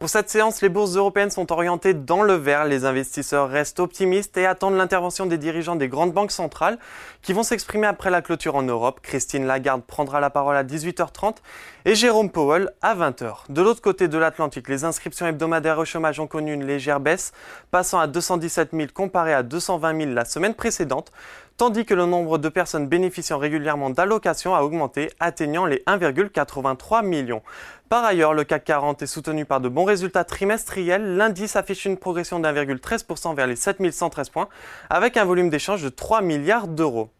Pour cette séance, les bourses européennes sont orientées dans le vert. Les investisseurs restent optimistes et attendent l'intervention des dirigeants des grandes banques centrales qui vont s'exprimer après la clôture en Europe. Christine Lagarde prendra la parole à 18h30 et Jérôme Powell à 20h. De l'autre côté de l'Atlantique, les inscriptions hebdomadaires au chômage ont connu une légère baisse, passant à 217 000 comparé à 220 000 la semaine précédente, tandis que le nombre de personnes bénéficiant régulièrement d'allocations a augmenté, atteignant les 1,83 millions. Par ailleurs, le CAC 40 est soutenu par de bons résultats trimestriels. L'indice affiche une progression d'1,13% vers les 7113 points, avec un volume d'échange de 3 milliards d'euros.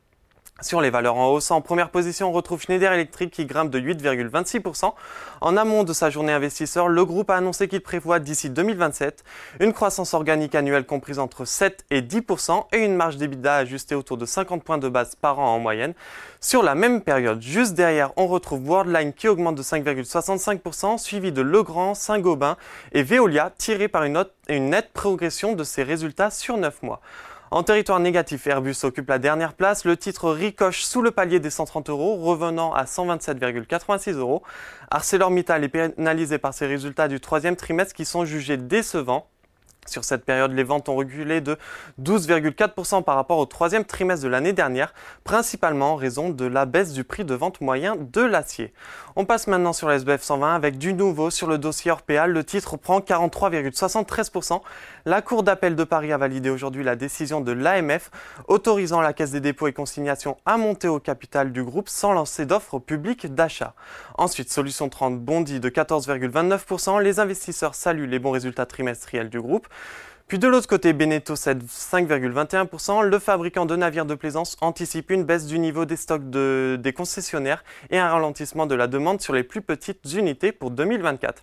Sur les valeurs en hausse, en première position, on retrouve Schneider Electric qui grimpe de 8,26%. En amont de sa journée investisseur, le groupe a annoncé qu'il prévoit d'ici 2027 une croissance organique annuelle comprise entre 7 et 10% et une marge d'EBITDA ajustée autour de 50 points de base par an en moyenne. Sur la même période, juste derrière, on retrouve Worldline qui augmente de 5,65%, suivi de Legrand, Saint-Gobain et Veolia tiré par une, une nette progression de ses résultats sur 9 mois. En territoire négatif, Airbus occupe la dernière place. Le titre ricoche sous le palier des 130 euros, revenant à 127,86 euros. ArcelorMittal est pénalisé par ses résultats du troisième trimestre qui sont jugés décevants. Sur cette période, les ventes ont reculé de 12,4% par rapport au troisième trimestre de l'année dernière, principalement en raison de la baisse du prix de vente moyen de l'acier. On passe maintenant sur l'SBF 120 avec du nouveau sur le dossier Orpea. Le titre prend 43,73%. La Cour d'appel de Paris a validé aujourd'hui la décision de l'AMF autorisant la Caisse des dépôts et consignations à monter au capital du groupe sans lancer d'offre au d'achat. Ensuite, Solution 30 bondit de 14,29%. Les investisseurs saluent les bons résultats trimestriels du groupe. Puis de l'autre côté, Beneteau cède 5,21%. Le fabricant de navires de plaisance anticipe une baisse du niveau des stocks des concessionnaires et un ralentissement de la demande sur les plus petites unités pour 2024.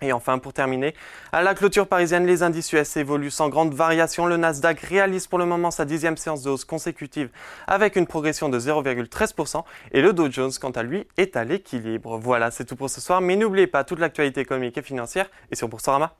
Et enfin, pour terminer, à la clôture parisienne, les indices US évoluent sans grande variation. Le Nasdaq réalise pour le moment sa dixième séance de hausse consécutive avec une progression de 0,13% et le Dow Jones, quant à lui, est à l'équilibre. Voilà, c'est tout pour ce soir, mais n'oubliez pas toute l'actualité économique et financière et sur Boursorama.